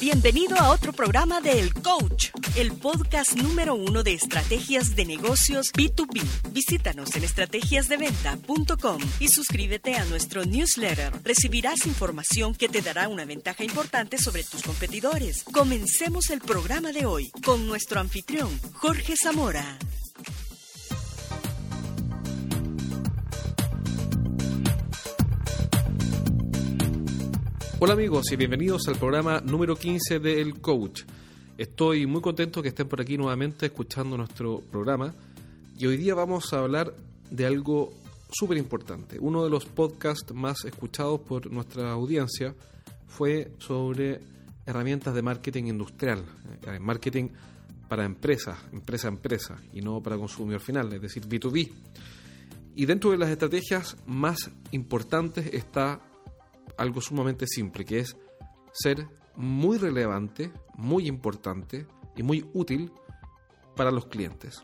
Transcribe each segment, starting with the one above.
Bienvenido a otro programa de El Coach, el podcast número uno de estrategias de negocios B2B. Visítanos en estrategiasdeventa.com y suscríbete a nuestro newsletter. Recibirás información que te dará una ventaja importante sobre tus competidores. Comencemos el programa de hoy con nuestro anfitrión, Jorge Zamora. Hola amigos y bienvenidos al programa número 15 de El Coach. Estoy muy contento que estén por aquí nuevamente escuchando nuestro programa y hoy día vamos a hablar de algo súper importante. Uno de los podcasts más escuchados por nuestra audiencia fue sobre herramientas de marketing industrial, eh, marketing para empresas, empresa a empresa y no para consumidor final, es decir, B2B. Y dentro de las estrategias más importantes está algo sumamente simple, que es ser muy relevante, muy importante y muy útil para los clientes.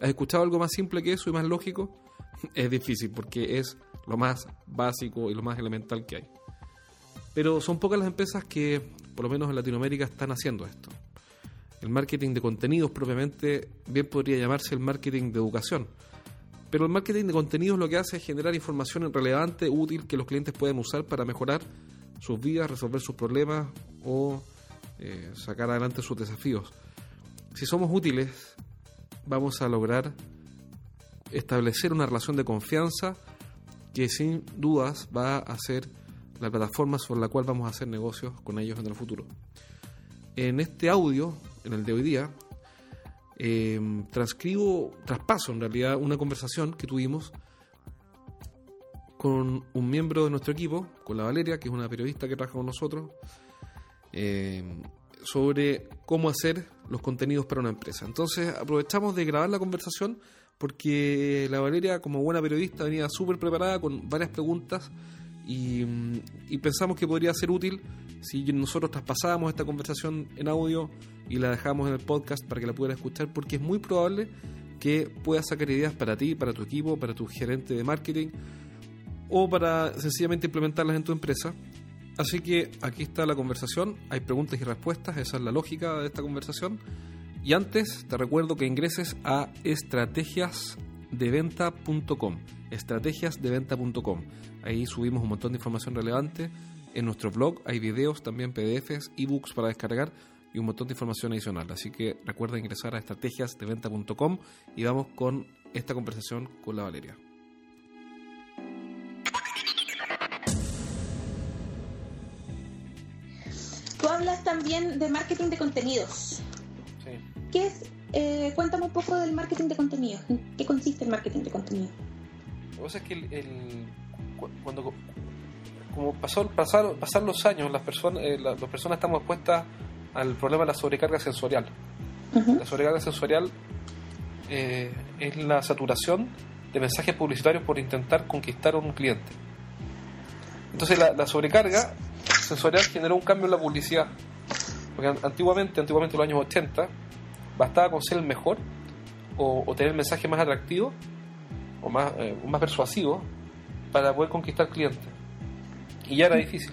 ¿Has escuchado algo más simple que eso y más lógico? Es difícil porque es lo más básico y lo más elemental que hay. Pero son pocas las empresas que, por lo menos en Latinoamérica, están haciendo esto. El marketing de contenidos propiamente bien podría llamarse el marketing de educación pero el marketing de contenidos lo que hace es generar información relevante, útil, que los clientes pueden usar para mejorar sus vidas, resolver sus problemas o eh, sacar adelante sus desafíos. Si somos útiles, vamos a lograr establecer una relación de confianza que sin dudas va a ser la plataforma sobre la cual vamos a hacer negocios con ellos en el futuro. En este audio, en el de hoy día, eh, transcribo, traspaso en realidad una conversación que tuvimos con un miembro de nuestro equipo, con la Valeria, que es una periodista que trabaja con nosotros, em, sobre cómo hacer los contenidos para una empresa. Entonces aprovechamos de grabar la conversación porque la Valeria, como buena periodista, venía súper preparada con varias preguntas y, y, pensamos que podría ser útil si nosotros traspasábamos esta conversación en audio y la dejamos en el podcast para que la puedan escuchar, porque es muy probable que puedas sacar ideas para ti, para tu equipo, para tu gerente de marketing o para sencillamente implementarlas en tu empresa. Así que aquí está la conversación, hay preguntas y respuestas, esa es la lógica de esta conversación. Y antes te recuerdo que ingreses a estrategiasdeventa.com, estrategiasdeventa.com. Ahí subimos un montón de información relevante. En nuestro blog hay videos, también PDFs, ebooks para descargar y un montón de información adicional. Así que recuerda ingresar a estrategiasdeventa.com y vamos con esta conversación con la Valeria. Tú hablas también de marketing de contenidos. Sí. ¿Qué es? Eh, cuéntame un poco del marketing de contenidos. qué consiste el marketing de contenidos? Lo que pasa es que el, cuando como pasó, pasar, pasar los años, las personas, eh, las personas estamos expuestas al problema de la sobrecarga sensorial. La sobrecarga sensorial eh, es la saturación de mensajes publicitarios por intentar conquistar a un cliente. Entonces la, sobrecarga sensorial generó un cambio en la publicidad. Porque antiguamente, antiguamente en los años 80, bastaba con ser el mejor o, tener el mensaje más atractivo o más, eh, más persuasivo para poder conquistar clientes. Y ya era difícil.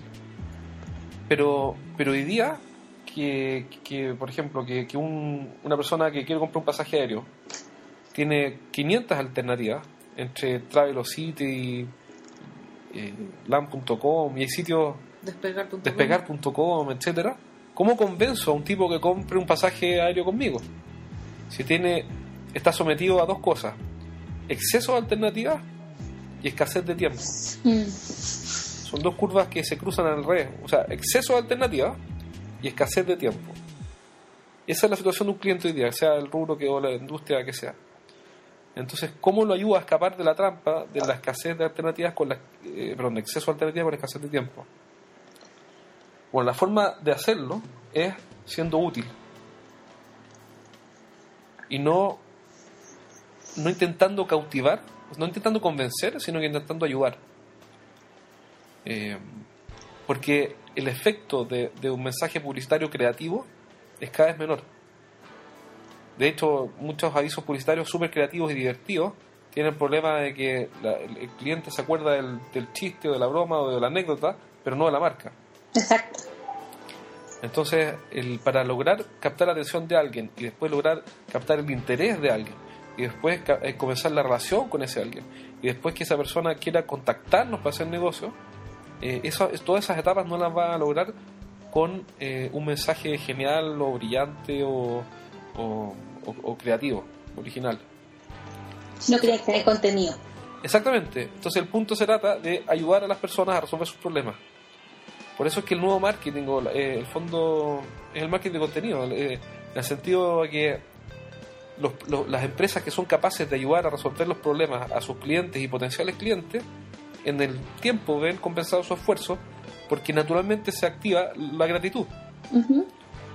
Pero, pero hoy día que, por ejemplo, que, una persona que quiere comprar un pasaje aéreo tiene 500 alternativas entre Travelocity, eh, LAM.com y hay sitios despegar.com, despegar etcétera. ¿Cómo convenzo a un tipo que compre un pasaje aéreo conmigo? Si tiene está sometido a dos cosas: exceso de alternativas y escasez de tiempo. Mm. Son dos curvas que se cruzan al revés. O sea, exceso de alternativas y escasez de tiempo. esa es la situación de un cliente hoy día, sea el rubro que o la industria que sea. Entonces, ¿cómo lo ayuda a escapar de la trampa de la escasez de alternativas con la, eh, perdón, exceso de alternativas con la escasez de tiempo? Bueno, la forma de hacerlo es siendo útil y no, no intentando cautivar, no intentando convencer, sino que intentando ayudar. Eh, porque el efecto de, un mensaje publicitario creativo es cada vez menor. De hecho, muchos avisos publicitarios súper creativos y divertidos tienen el problema de que el cliente se acuerda del, chiste o de la broma o de la anécdota, pero no de la marca. Exacto. Entonces, el, para lograr captar la atención de alguien y después lograr captar el interés de alguien y después eh, comenzar la relación con ese alguien y después que esa persona quiera contactarnos para hacer negocio, eh, eso, todas esas etapas no las va a lograr con eh, un mensaje genial o brillante o, o, creativo, original. No que hay contenido. Exactamente. Entonces el punto se trata de ayudar a las personas a resolver sus problemas. Por eso es que el nuevo marketing, o eh, el fondo, es el marketing de contenido, eh, en el sentido de que las empresas que son capaces de ayudar a resolver los problemas a sus clientes y potenciales clientes, en el tiempo ven compensado su esfuerzo porque naturalmente se activa la gratitud.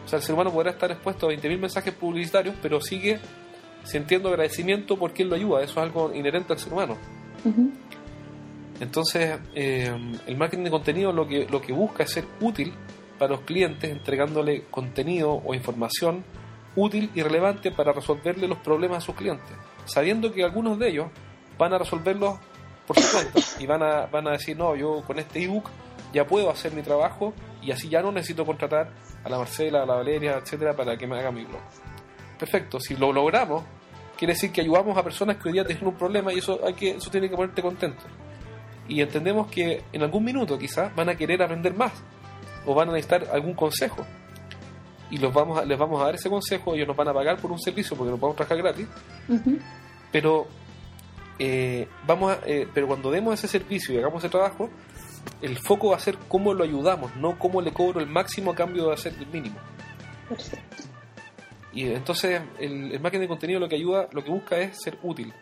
O sea, el ser humano podrá estar expuesto a 20.000 mensajes publicitarios, pero sigue sintiendo agradecimiento porque él lo ayuda. Eso es algo inherente al ser humano. Entonces, eh, el marketing de contenido lo que, lo que busca es ser útil para los clientes, entregándole contenido o información útil y relevante para resolverle los problemas a sus clientes, sabiendo que algunos de ellos van a resolverlos por su cuenta y van a, van a decir, no, yo con este ebook ya puedo hacer mi trabajo y así ya no necesito contratar a la Marcela, a la Valeria, etcétera, para que me haga mi blog. Perfecto, si lo logramos, quiere decir que ayudamos a personas que hoy día tienen un problema y eso, hay que, eso tiene que ponerte contento. Y entendemos que en algún minuto quizás van a querer aprender más o van a necesitar algún consejo. Y los vamos a, les vamos a dar ese consejo, ellos nos van a pagar por un servicio porque nos podemos trabajar gratis. Pero eh, vamos eh, pero cuando demos ese servicio y hagamos ese trabajo, el foco va a ser cómo lo ayudamos, no cómo le cobro el máximo a cambio de hacer el mínimo. Y entonces el, marketing de contenido lo que ayuda, lo que busca es ser útil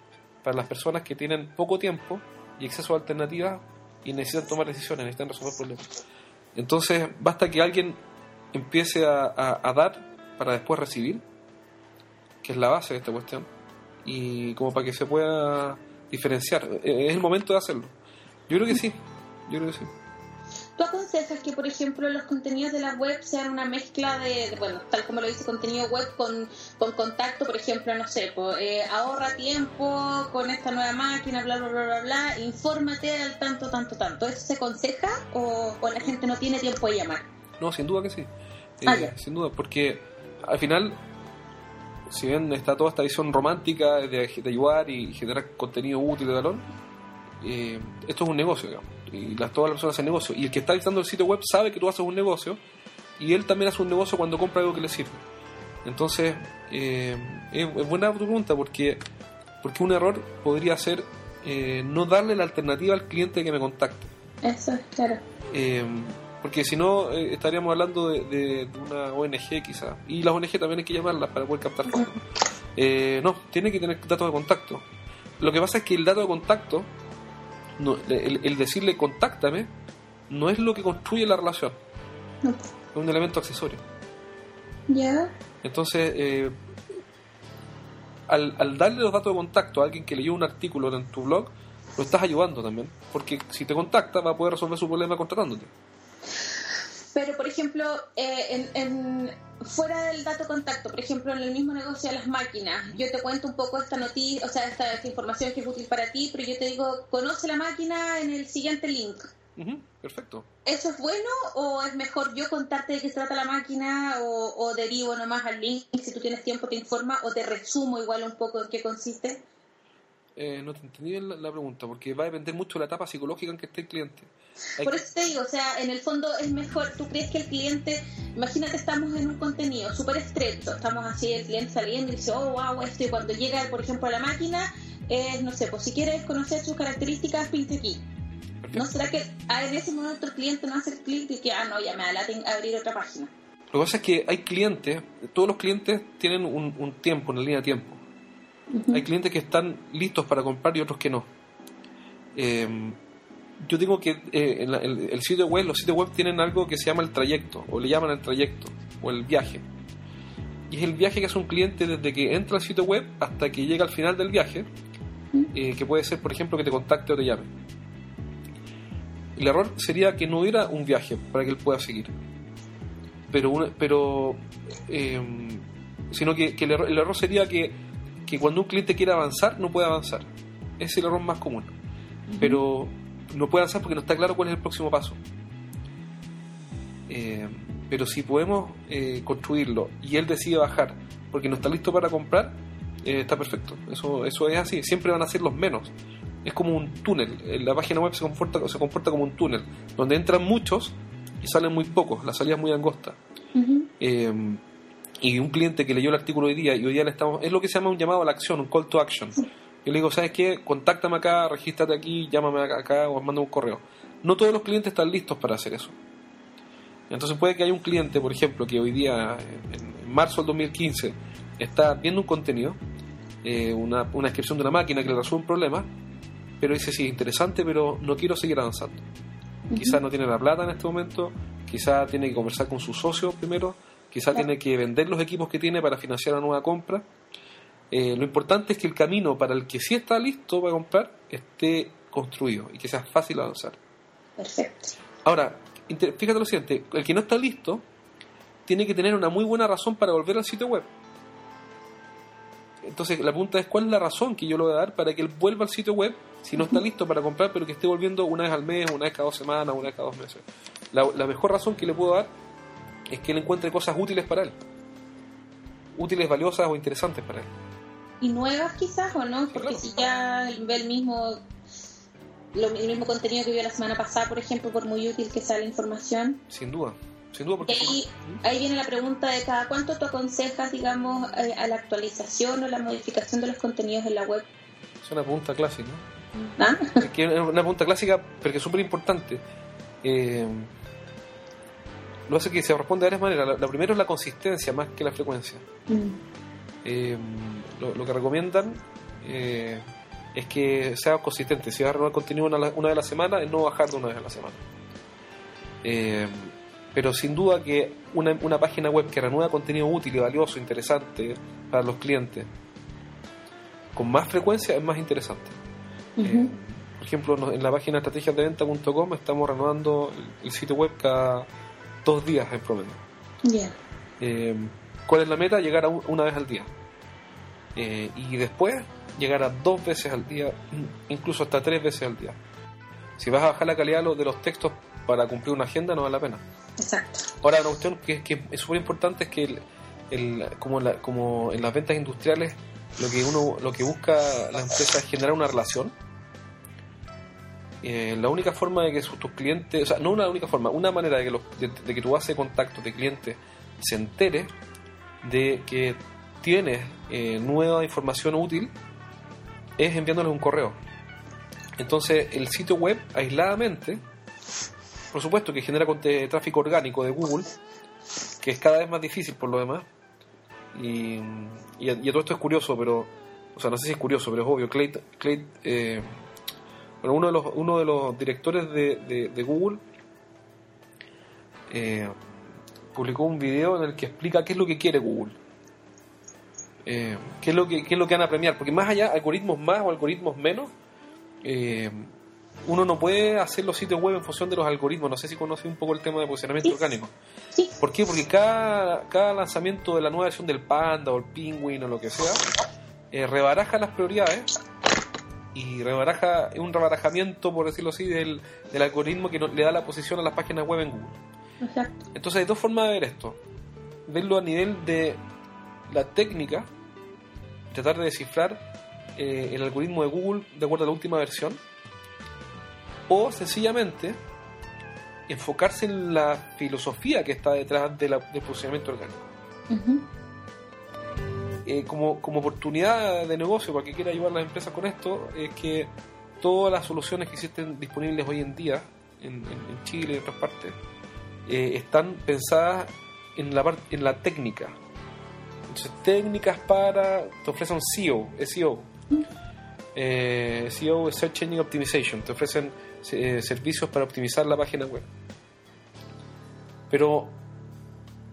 para las personas que tienen poco tiempo y acceso a alternativas y necesitan tomar decisiones, necesitan resolver problemas. Entonces basta que alguien empiece a, a dar para después recibir, que es la base de esta cuestión, y como para que se pueda diferenciar. Eh, es el momento de hacerlo. Yo creo que sí, yo creo que sí. ¿Tú aconsejas que, por ejemplo, los contenidos de la web sean una mezcla de, bueno, tal como lo dice, contenido web con, con contacto, por ejemplo, no sé, eh, ahorra tiempo con esta nueva máquina, bla, bla, bla, bla, bla, infórmate al tanto, tanto, tanto. ¿Eso se aconseja o, la gente no tiene tiempo de llamar? No, sin duda que sí. Ah, eh, sin duda, porque al final, si bien está toda esta visión romántica de, de ayudar y generar contenido útil de valor, eh, esto es un negocio, digamos y las, todas las personas hacen negocio. Y el que está visitando el sitio web sabe que tú haces un negocio y él también hace un negocio cuando compra algo que le sirve. Entonces, eh, es, buena tu pregunta porque, porque un error podría ser eh, no darle la alternativa al cliente que me contacte. Eso, claro. Eh, porque si no, estaríamos hablando de, una ONG quizá. Y las ONG también hay que llamarlas para poder captar fondos. no, tiene que tener datos de contacto. Lo que pasa es que el dato de contacto el, decirle contáctame no es lo que construye la relación. Es un elemento accesorio. Ya. Entonces, eh, al, darle los datos de contacto a alguien que leyó un artículo en tu blog, lo estás ayudando también. Porque si te contacta, va a poder resolver su problema contratándote. Pero, por ejemplo, eh, en, fuera del dato contacto, por ejemplo, en el mismo negocio de las máquinas, yo te cuento un poco esta noticia, o sea, esta, información que es útil para ti, pero yo te digo, conoce la máquina en el siguiente link. perfecto. ¿Eso es bueno o es mejor yo contarte de qué se trata la máquina o, o derivo nomás al link? Si tú tienes tiempo te informa o te resumo igual un poco en qué consiste. Eh, no te entendí bien la, pregunta, porque va a depender mucho de la etapa psicológica en que esté el cliente. Por eso te digo, o sea, en el fondo es mejor, tú crees que el cliente, imagínate, estamos en un contenido súper estrecho, estamos así, el cliente saliendo y dice, oh, wow, esto, y cuando llega, por ejemplo, a la máquina, es, no sé, pues si quieres conocer sus características, pinte aquí. ¿No será que ah, en ese momento el cliente no hace el clic y que, ah, no, ya me da a abrir otra página? Lo que pasa es que hay clientes, todos los clientes tienen un, un tiempo, una línea de tiempo. Hay clientes que están listos para comprar y otros que no. Em, yo digo que eh, el, sitio web, los sitios web tienen algo que se llama el trayecto, o le llaman el trayecto, o el viaje. Y es el viaje que hace un cliente desde que entra al sitio web hasta que llega al final del viaje, eh, que puede ser, por ejemplo, que te contacte o te llame. El error sería que no hubiera un viaje para que él pueda seguir. Pero, pero sino que, el, error, sería que que cuando un cliente quiere avanzar no puede avanzar. Es el error más común. Pero no puede avanzar porque no está claro cuál es el próximo paso. Eh, pero si podemos eh, construirlo y él decide bajar porque no está listo para comprar, eh, está perfecto. Eso, eso es así. Siempre van a ser los menos. Es como un túnel. La página web se comporta, se comporta como un túnel, donde entran muchos y salen muy pocos. La salida es muy angosta. Y un cliente que leyó el artículo hoy día y hoy día le estamos. Es lo que se llama un llamado a la acción, un call to action. Yo le digo, ¿sabes qué? Contáctame acá, regístrate aquí, llámame acá, o manda un correo. No todos los clientes están listos para hacer eso. Entonces puede que haya un cliente, por ejemplo, que hoy día, en marzo del 2015, está viendo un contenido, eh, una, una descripción de una máquina que le resuelve un problema, pero dice, sí, interesante, pero no quiero seguir avanzando. Quizás no tiene la plata en este momento, quizás tiene que conversar con su socio primero, quizás tiene que vender los equipos que tiene para financiar una nueva compra. Eh, lo importante es que el camino para el que sí está listo para comprar esté construido y que sea fácil avanzar. Perfecto. Ahora, fíjate lo siguiente, el que no está listo tiene que tener una muy buena razón para volver al sitio web. Entonces la pregunta es cuál es la razón que yo le voy a dar para que él vuelva al sitio web si no está listo para comprar, pero que esté volviendo una vez al mes, una vez cada dos semanas, una vez cada dos meses. La, la mejor razón que le puedo dar es que él encuentre cosas útiles para él. Útiles, valiosas o interesantes para él. ¿Y nuevas quizás o no? Porque si ya ve el mismo lo, el mismo contenido que vio la semana pasada, por ejemplo, por muy útil que sea la información. Sin duda, sin duda. Porque... Ahí, ahí viene la pregunta de cada cuánto tú aconsejas, digamos, eh, a la actualización o la modificación de los contenidos en la web. Es una pregunta clásica. ¿Ah? Es que es una pregunta clásica porque es súper importante. Eh, lo hace que se responde de varias maneras. La, la primera es la consistencia más que la frecuencia. Mm. Eh, lo, lo, que recomiendan eh, es que sea consistente. Si vas a renovar contenido una, una vez a la semana, es no bajar de una vez a la semana. Eh, pero sin duda que una, una, página web que renueva contenido útil y valioso, interesante para los clientes, con más frecuencia es más interesante. Uh -huh. por ejemplo, en la página estrategiasdeventa.com estamos renovando el, sitio web cada dos días en promedio. Yeah. ¿Cuál es la meta? Llegar a un, una vez al día. Eh, y después llegar a dos veces al día, incluso hasta tres veces al día. Si vas a bajar la calidad de los textos para cumplir una agenda, no vale la pena. Exacto. Ahora, una cuestión que, que es súper importante es que, el, el, como, la, como en las ventas industriales, lo que uno lo que busca la empresa es generar una relación. Eh, la única forma de que tus clientes, o sea, no una única forma, una manera de que, los, de, que tu base de contacto de clientes se entere de que tienes eh, nueva información útil es enviándoles un correo. Entonces, el sitio web aisladamente, por supuesto que genera tráfico orgánico de Google, que es cada vez más difícil por lo demás. Y, y, todo esto es curioso, pero, o sea, no sé si es curioso, pero es obvio. Clay, Clay eh, uno de los, uno de los directores de, de, de Google eh, publicó un video en el que explica qué es lo que quiere Google. Eh, qué, es lo que, qué es lo que van a premiar. Porque más allá, algoritmos más o algoritmos menos, eh, uno no puede hacer los sitios web en función de los algoritmos. No sé si conoce un poco el tema de posicionamiento sí. orgánico. Sí. ¿Por qué? Porque cada, cada lanzamiento de la nueva versión del Panda o el Penguin o lo que sea, eh, rebaraja las prioridades y rebaraja un rebarajamiento, por decirlo así, del, del algoritmo que no, le da la posición a las páginas web en Google. Exacto. Entonces hay dos formas de ver esto. Verlo a nivel de la técnica, tratar de descifrar eh, el algoritmo de Google de acuerdo a la última versión, o sencillamente enfocarse en la filosofía que está detrás de la, del posicionamiento orgánico. Uh -huh. Eh, como, como oportunidad de negocio para que quiera ayudar a las empresas con esto, es que todas las soluciones que existen disponibles hoy en día en, Chile y en otras partes eh, están pensadas en la, en la técnica. Entonces, técnicas para. te ofrecen SEO, SEO. Eh, SEO es Search Engine Optimization. Te ofrecen eh, servicios para optimizar la página web. Pero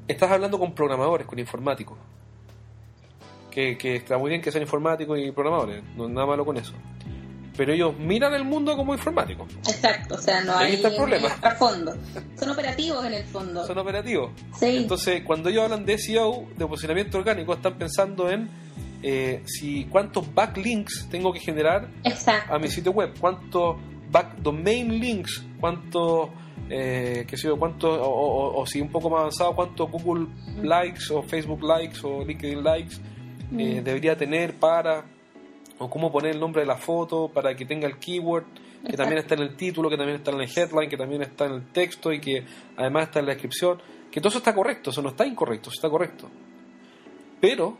estás hablando con programadores, con informáticos. Que, que está muy bien que sean informáticos y programadores, no nada malo con eso pero ellos miran el mundo como informático. Exacto, o sea, no hay, está el problema. fondo. Son operativos en el fondo. Son operativos. Sí. Entonces, cuando ellos hablan de SEO, de posicionamiento orgánico, están pensando en eh, si cuántos backlinks tengo que generar Exacto. a mi sitio web, cuántos back domain links, cuántos eh, qué sé yo, cuánto, o, si un poco más avanzado, cuánto Google likes o Facebook likes o LinkedIn likes eh, mm. debería tener para, o cómo poner el nombre de la foto para que tenga el keyword, que también está en el título, que también está en el headline, que también está en el texto y que además está en la descripción, que todo eso está correcto, eso no está incorrecto, eso está correcto. Pero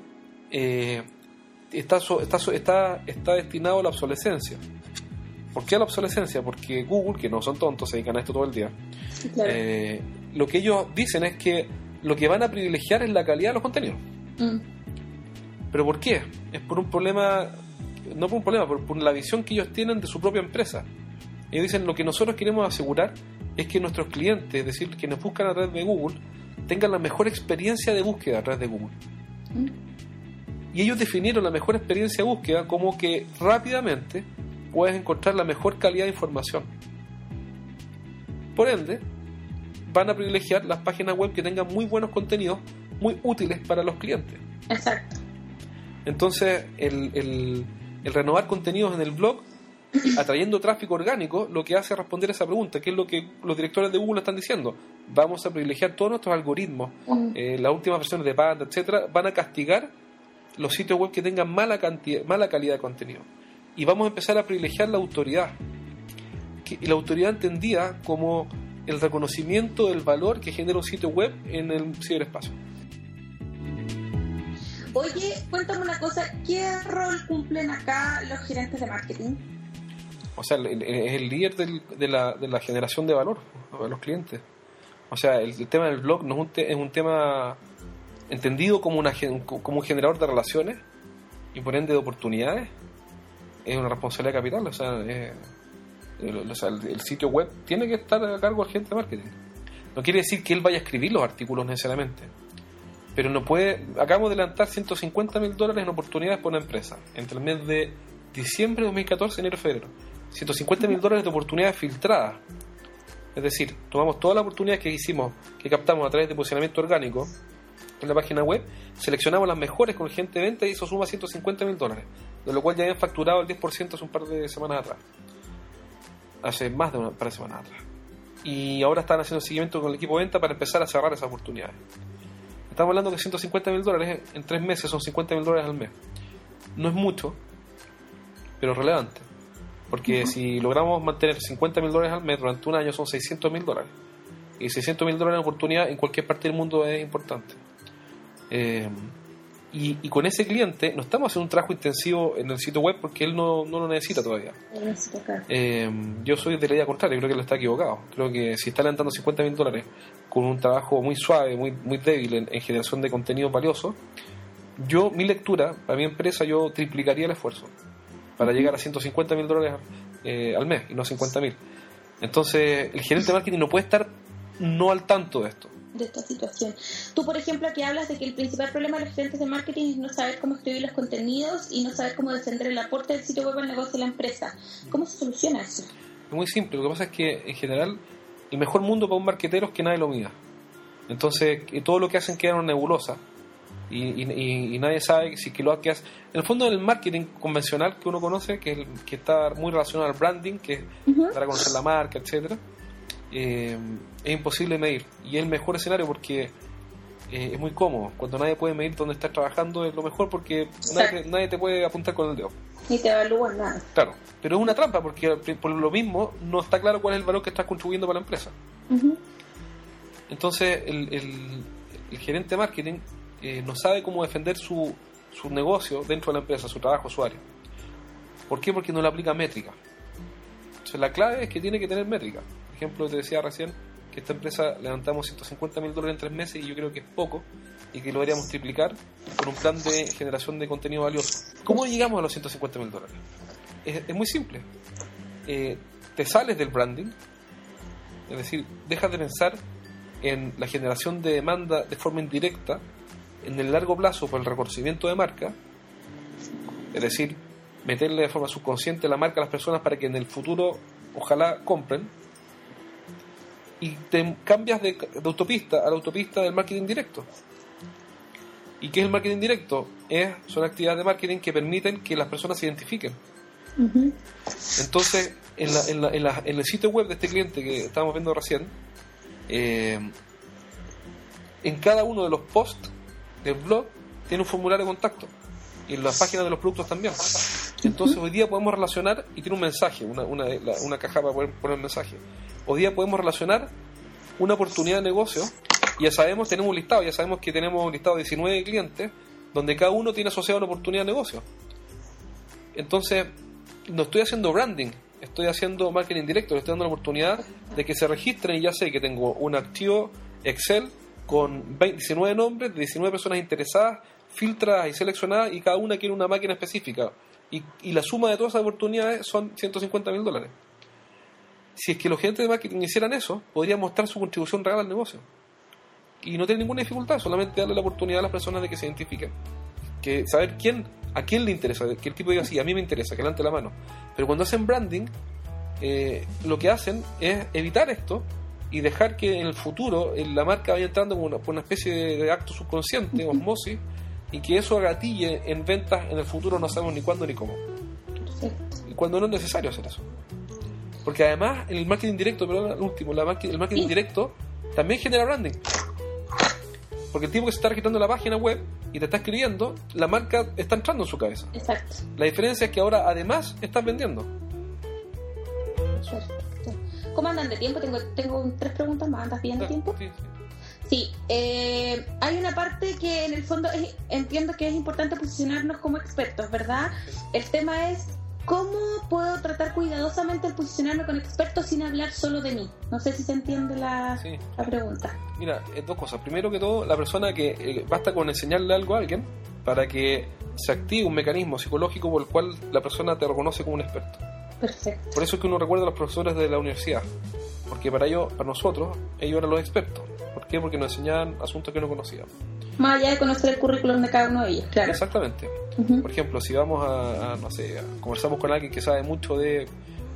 eh, está, está, está, está destinado a la obsolescencia. ¿Por qué a la obsolescencia? Porque Google, que no son tontos, se dedican a esto todo el día, eh, lo que ellos dicen es que lo que van a privilegiar es la calidad de los contenidos. Mm. ¿Pero por qué? Es por un problema, no por un problema, por, la visión que ellos tienen de su propia empresa. Ellos dicen lo que nosotros queremos asegurar es que nuestros clientes, es decir, quienes buscan a través de Google, tengan la mejor experiencia de búsqueda a través de Google. Y ellos definieron la mejor experiencia de búsqueda como que rápidamente puedes encontrar la mejor calidad de información. Por ende, van a privilegiar las páginas web que tengan muy buenos contenidos, muy útiles para los clientes. Exacto. Entonces, el, el, renovar contenidos en el blog, atrayendo tráfico orgánico, lo que hace es responder esa pregunta, que es lo que los directores de Google están diciendo. Vamos a privilegiar todos nuestros algoritmos, mm. eh, las últimas versiones de Panda, etcétera, van a castigar los sitios web que tengan mala, cantidad, mala calidad de contenido y vamos a empezar a privilegiar la autoridad. y la autoridad entendida como el reconocimiento del valor que genera un sitio web en el ciberespacio. Oye, cuéntame una cosa, ¿qué rol cumplen acá los gerentes de marketing? O sea, es el líder de, la, generación de valor a los clientes. O sea, el, tema del blog no es un, es un tema entendido como, una, como un generador de relaciones y por ende de oportunidades es una responsabilidad capital, o sea, el, sitio web tiene que estar a cargo del agente de marketing. No quiere decir que él vaya a escribir los artículos necesariamente, pero no puede. Acabamos de levantar 150 mil dólares en oportunidades por una empresa entre el mes de diciembre de 2014 y enero febrero. 150 mil dólares de oportunidades filtradas. Es decir, tomamos todas las oportunidades que hicimos, que captamos a través de posicionamiento orgánico en la página web, seleccionamos las mejores con gente de venta y eso suma 150 mil dólares de lo cual ya habían facturado el 10% hace un par de semanas atrás. Hace más de un par de semanas atrás. Y ahora están haciendo seguimiento con el equipo de venta para empezar a cerrar esas oportunidades. Estamos hablando de 150 mil dólares en tres meses, son 50 mil dólares al mes. No es mucho, pero relevante. Porque si logramos mantener 50 mil dólares al mes durante un año son 600 mil dólares. Y 600 mil dólares en oportunidad en cualquier parte del mundo es importante. Eh, y, con ese cliente no estamos haciendo un trabajo intensivo en el sitio web porque él no, no lo necesita todavía. Eh, yo soy de la idea contraria, creo que él está equivocado. Creo que si está levantando 50 mil dólares con un trabajo muy suave, muy, muy débil en, generación de contenido valioso, yo, mi lectura, para mi empresa, yo triplicaría el esfuerzo para llegar a 150 mil dólares eh, al mes y no a 50 mil. Entonces, el gerente de marketing no puede estar no al tanto de esto de esta situación. Tú, por ejemplo, aquí hablas de que el principal problema de los gerentes de marketing es no saber cómo escribir los contenidos y no saber cómo defender el aporte del sitio web al negocio de la empresa. ¿Cómo se soluciona eso? Es muy simple. Lo que pasa es que, en general, el mejor mundo para un marketero es que nadie lo mida. Entonces, todo lo que hacen queda una nebulosa. Y, y, nadie sabe si que lo que hace. En el fondo, el marketing convencional que uno conoce, que, que está muy relacionado al branding, que es dar a conocer la marca, etcétera eh, es imposible medir. Y es el mejor escenario porque eh, es muy cómodo. Cuando nadie puede medir dónde estás trabajando es lo mejor porque nadie, te puede apuntar con el dedo. Ni te evalúan nada. Claro, pero es una trampa porque por lo mismo no está claro cuál es el valor que estás contribuyendo para la empresa. Entonces el, el, gerente de marketing eh, no sabe cómo defender su, su negocio dentro de la empresa, su trabajo, su área. ¿Por qué? Porque no le aplica métrica. Entonces la clave es que tiene que tener métrica ejemplo, te decía recién que esta empresa levantamos 150 mil dólares en tres meses y yo creo que es poco y que lo deberíamos triplicar con un plan de generación de contenido valioso. ¿Cómo llegamos a los 150 mil dólares? Es, muy simple. Eh, te sales del branding, es decir, dejas de pensar en la generación de demanda de forma indirecta, en el largo plazo por el reconocimiento de marca, es decir, meterle de forma subconsciente la marca a las personas para que en el futuro ojalá compren, y te cambias de, autopista a la autopista del marketing directo. ¿Y qué es el marketing directo? Es, son actividades de marketing que permiten que las personas se identifiquen. Entonces, en, la, en, la, en, el sitio web de este cliente que estábamos viendo recién, Eh, en cada uno de los posts del blog tiene un formulario de contacto y en las páginas de los productos también. Entonces hoy día podemos relacionar y tiene un mensaje, una, una, una caja para poder poner el mensaje. Hoy día podemos relacionar una oportunidad de negocio ya sabemos, tenemos un listado, ya sabemos que tenemos un listado de 19 clientes donde cada uno tiene asociado una oportunidad de negocio. Entonces, no estoy haciendo branding, estoy haciendo marketing directo, le estoy dando la oportunidad de que se registren y ya sé que tengo un archivo Excel con 19 nombres de 19 personas interesadas, filtradas y seleccionadas y cada una quiere una máquina específica. Y, y la suma de todas esas oportunidades son 150 mil dólares. Si es que los gerentes de marketing hicieran eso, podrían mostrar su contribución real al negocio. Y no tener ninguna dificultad, solamente darle la oportunidad a las personas de que se identifiquen. Que saber quién, a quién le interesa, que el tipo diga, sí, a mí me interesa, que levante la mano. Pero cuando hacen branding, eh, lo que hacen es evitar esto y dejar que en el futuro la marca vaya entrando una, por una especie de, acto subconsciente, osmosis, y que eso agatille en ventas en el futuro no sabemos ni cuándo ni cómo. Y cuando no es necesario hacer eso. Porque además el marketing directo, pero el último, el marketing directo también genera branding. Porque el tipo que se está registrando en la página web y te está escribiendo, la marca está entrando en su cabeza. Exacto. La diferencia es que ahora además estás vendiendo. ¿Cómo andan de tiempo? Tengo, tengo tres preguntas más. ¿Andas bien de tiempo? Sí, sí. Eh, hay una parte que en el fondo entiendo que es importante posicionarnos como expertos, ¿verdad? El tema es cómo puedo tratar cuidadosamente el posicionarme con expertos sin hablar solo de mí. No sé si se entiende la, la pregunta. Mira, eh, dos cosas. Primero que todo, la persona que eh, basta con enseñarle algo a alguien para que se active un mecanismo psicológico por el cual la persona te reconoce como un experto. Perfecto. Por eso es que uno recuerda a los profesores de la universidad, porque para ellos, para nosotros, ellos eran los expertos. ¿Por qué? Porque nos enseñaban asuntos que no conocíamos. Más allá de conocer el currículum de cada uno de ellos, claro. Exactamente. Por ejemplo, si vamos a, no sé, conversamos con alguien que sabe mucho de,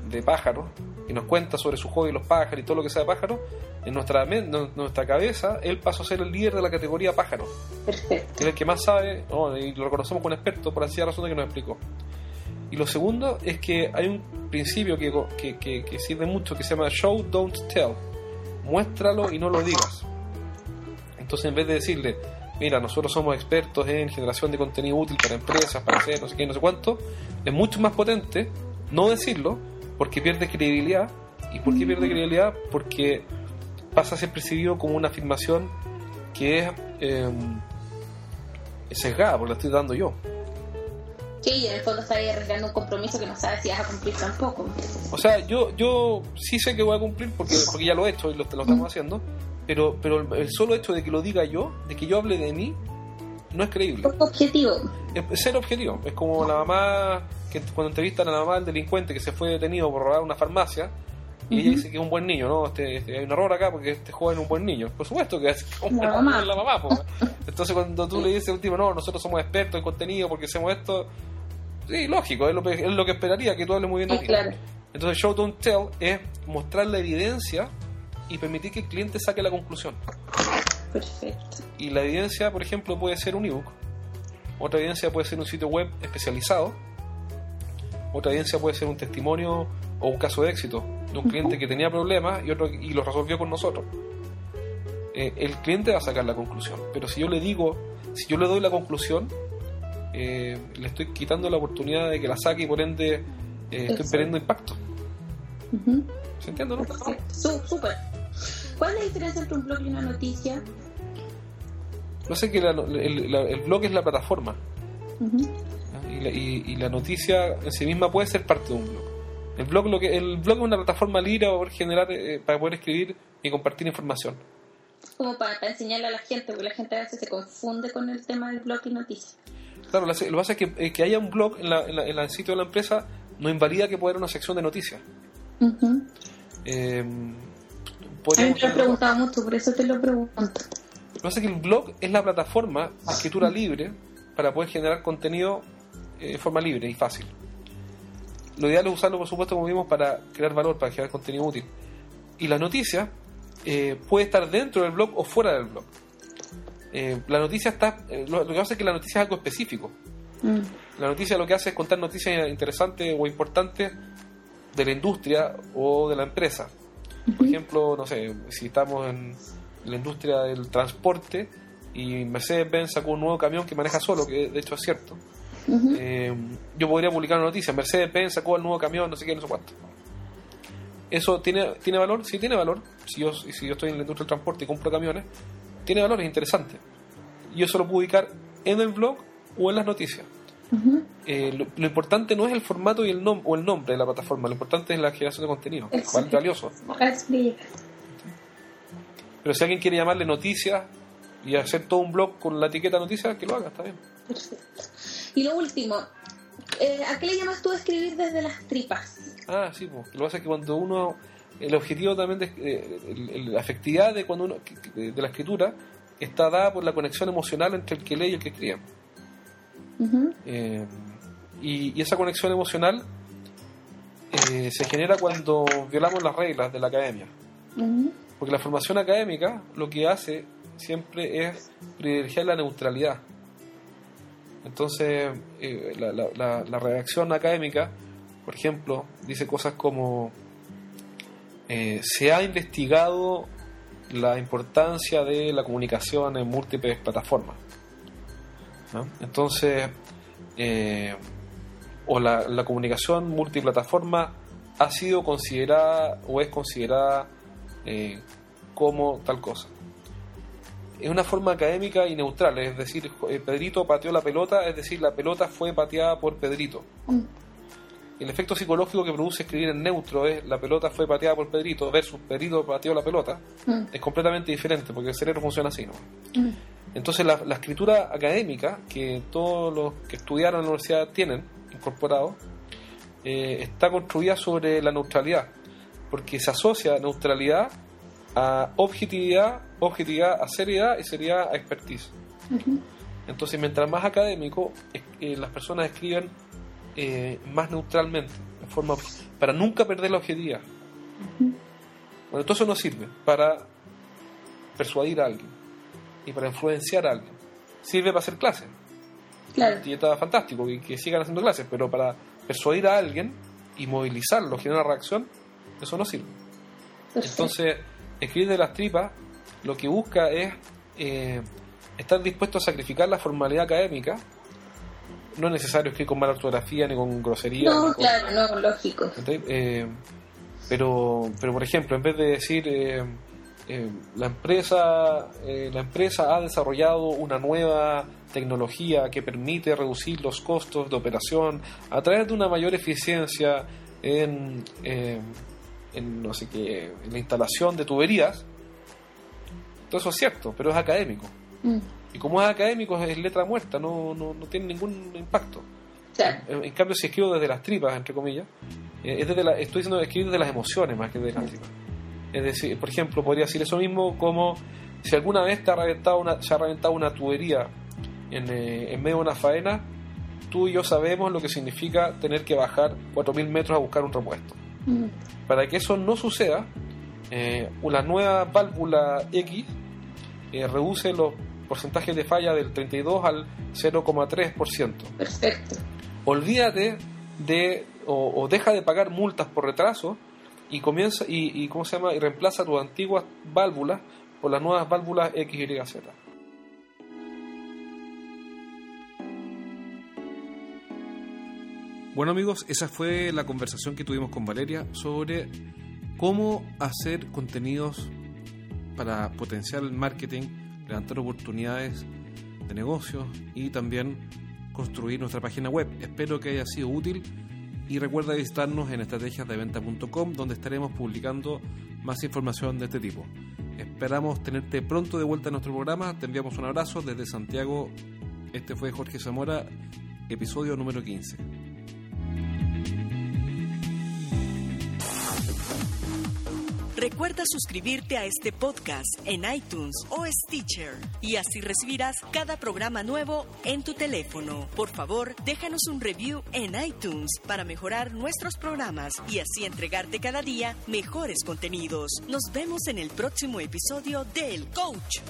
de pájaros y nos cuenta sobre su hobby, los pájaros y todo lo que sea de pájaros, en nuestra, nuestra cabeza, él pasó a ser el líder de la categoría pájaro. Perfecto. es el que más sabe, y lo reconocemos como experto por así razón de que nos explicó. Y lo segundo es que hay un principio que, que, que, sirve mucho que se llama show, don't tell. Muéstralo y no lo digas. Entonces, en vez de decirle, mira, nosotros somos expertos en generación de contenido útil para empresas, para hacer no sé qué, no sé cuánto, es mucho más potente no decirlo porque pierde credibilidad. ¿Y por qué pierde credibilidad? Porque pasa a ser percibido como una afirmación que es eh, sesgada, porque la estoy dando yo. Sí, y en el fondo está ahí arreglando un compromiso que no sabes si vas a cumplir tampoco. O sea, yo yo sí sé que voy a cumplir porque, porque ya lo he hecho y lo, lo estamos haciendo, pero, pero el solo hecho de que lo diga yo, de que yo hable de mí, no es creíble. Objetivo. Es ser objetivo. Es como la mamá, que cuando entrevistan a la mamá del delincuente que se fue detenido por robar una farmacia, y ella dice que es un buen niño, ¿no? Este, este, hay un error acá porque este joven es un buen niño. Por supuesto que es como la mamá. La mamá Entonces cuando tú le dices a un tipo, no, nosotros somos expertos en contenido porque hacemos esto, Sí, lógico, es lo, es lo que esperaría, que tú hables muy bien de ti. Entonces, show don't tell es mostrar la evidencia y permitir que el cliente saque la conclusión. Perfecto. Y la evidencia, por ejemplo, puede ser un ebook, otra evidencia puede ser un sitio web especializado, otra evidencia puede ser un testimonio o un caso de éxito de un cliente que tenía problemas y otro y lo resolvió con nosotros. Eh, el cliente va a sacar la conclusión, pero si yo le digo, si yo le doy la conclusión, eh, le estoy quitando la oportunidad de que la saque y por ende eh, estoy perdiendo impacto. ¿Se entiende, no? Súper. ¿Cuál es la diferencia entre un blog y una noticia? No sé que el, blog es la plataforma. y, la, noticia en sí misma puede ser parte de un blog. El blog, lo que, el blog es una plataforma libre para poder generar, eh, para poder escribir y compartir información. Como para, enseñarle a la gente, porque la gente a veces se confunde con el tema del blog y noticias. Claro, lo que pasa es que, eh, que haya un blog en, la, en, el sitio de la empresa no invalida que pueda haber una sección de noticias. eh, a mí me lo preguntado mucho, por eso te lo pregunto. Lo que pasa es que el blog es la plataforma de escritura libre para poder generar contenido eh, de forma libre y fácil. Lo ideal es usarlo, por supuesto, como vimos, para crear valor, para generar contenido útil. Y la noticia eh, puede estar dentro del blog o fuera del blog. Eh, la noticia está. Eh, lo, que pasa es que la noticia es algo específico. Mm. La noticia lo que hace es contar noticias interesantes o importantes de la industria o de la empresa. Por ejemplo, no sé, si estamos en la industria del transporte y Mercedes-Benz sacó un nuevo camión que maneja solo, que de hecho es cierto. Eh, yo podría publicar una noticia, Mercedes-Benz sacó el nuevo camión, no sé qué, no sé cuánto. ¿Eso tiene, tiene valor? Sí, tiene valor. Si yo, si yo estoy en la industria del transporte y compro camiones, tiene valor, es interesante. Yo eso lo puedo ubicar en el blog o en las noticias. Eh, lo, importante no es el formato y el nom o el nombre de la plataforma, lo importante es la generación de contenido, es valioso. Pero si alguien quiere llamarle noticias y hacer todo un blog con la etiqueta noticias, que lo haga, está bien. Perfecto. Y lo último, eh, ¿a qué le llamas tú a escribir desde las tripas? Ah, sí, pues. Lo que pasa es que cuando uno. El objetivo también de eh, la efectividad de cuando uno de, la escritura está dada por la conexión emocional entre el que lee y el que escribe. Eh, y, esa conexión emocional se genera cuando violamos las reglas de la academia. Porque la formación académica lo que hace siempre es privilegiar la neutralidad. Entonces, eh, la, la, la, redacción académica, por ejemplo, dice cosas como, eh, se ha investigado la importancia de la comunicación en múltiples plataformas. Entonces, eh, o la, la, comunicación multiplataforma ha sido considerada o es considerada como tal cosa es una forma académica y neutral, es decir, eh, Pedrito pateó la pelota, es decir, la pelota fue pateada por Pedrito. Mm. El efecto psicológico que produce escribir en neutro es la pelota fue pateada por Pedrito versus Pedrito pateó la pelota, mm. es completamente diferente porque el cerebro funciona así. ¿no? Mm. Entonces la, escritura académica que todos los que estudiaron en la universidad tienen incorporado eh, está construida sobre la neutralidad, porque se asocia neutralidad a objetividad, objetividad a seriedad y seriedad a expertise. Entonces, mientras más académico, eh, las personas escriben eh, más neutralmente, en forma, para nunca perder la objetividad. Bueno, todo eso no sirve para persuadir a alguien y para influenciar a alguien. Sirve para hacer clases. Claro. Y está fantástico que, que sigan haciendo clases, pero para persuadir a alguien y movilizarlo, generar una reacción, eso no sirve. Entonces, escribir de las tripas lo que busca es eh, estar dispuesto a sacrificar la formalidad académica. No es necesario escribir con mala ortografía ni con grosería. No, claro, no, lógico. Eh, pero, pero, por ejemplo, en vez de decir eh, la, empresa, la empresa ha desarrollado una nueva tecnología que permite reducir los costos de operación a través de una mayor eficiencia en en no sé qué, en la instalación de tuberías. Todo eso es cierto, pero es académico. Mm. Y como es académico, es letra muerta, no, no, no tiene ningún impacto. En, cambio, si escribo desde las tripas, entre comillas, eh, es desde la, estoy diciendo escribir desde las emociones más que desde las tripas. Es decir, por ejemplo, podría decir eso mismo como si alguna vez te ha reventado una, se ha reventado una tubería en, eh, en medio de una faena, tú y yo sabemos lo que significa tener que bajar 4.000 metros a buscar un repuesto. Mm. Para que eso no suceda, eh, una nueva válvula X eh, reduce los porcentajes de falla del 32 al 0,3%. Perfecto. Olvídate de o, deja de pagar multas por retraso y comienza y, cómo se llama y reemplaza tus antiguas válvulas por las nuevas válvulas X, Y, Z. Bueno amigos, esa fue la conversación que tuvimos con Valeria sobre cómo hacer contenidos para potenciar el marketing, levantar oportunidades de negocios y también construir nuestra página web. Espero que haya sido útil y recuerda visitarnos en estrategiasdeventa.com donde estaremos publicando más información de este tipo. Esperamos tenerte pronto de vuelta a nuestro programa. Te enviamos un abrazo desde Santiago. Este fue Jorge Zamora, episodio número 15. Recuerda suscribirte a este podcast en iTunes o Stitcher y así recibirás cada programa nuevo en tu teléfono. Por favor, déjanos un review en iTunes para mejorar nuestros programas y así entregarte cada día mejores contenidos. Nos vemos en el próximo episodio de El Coach.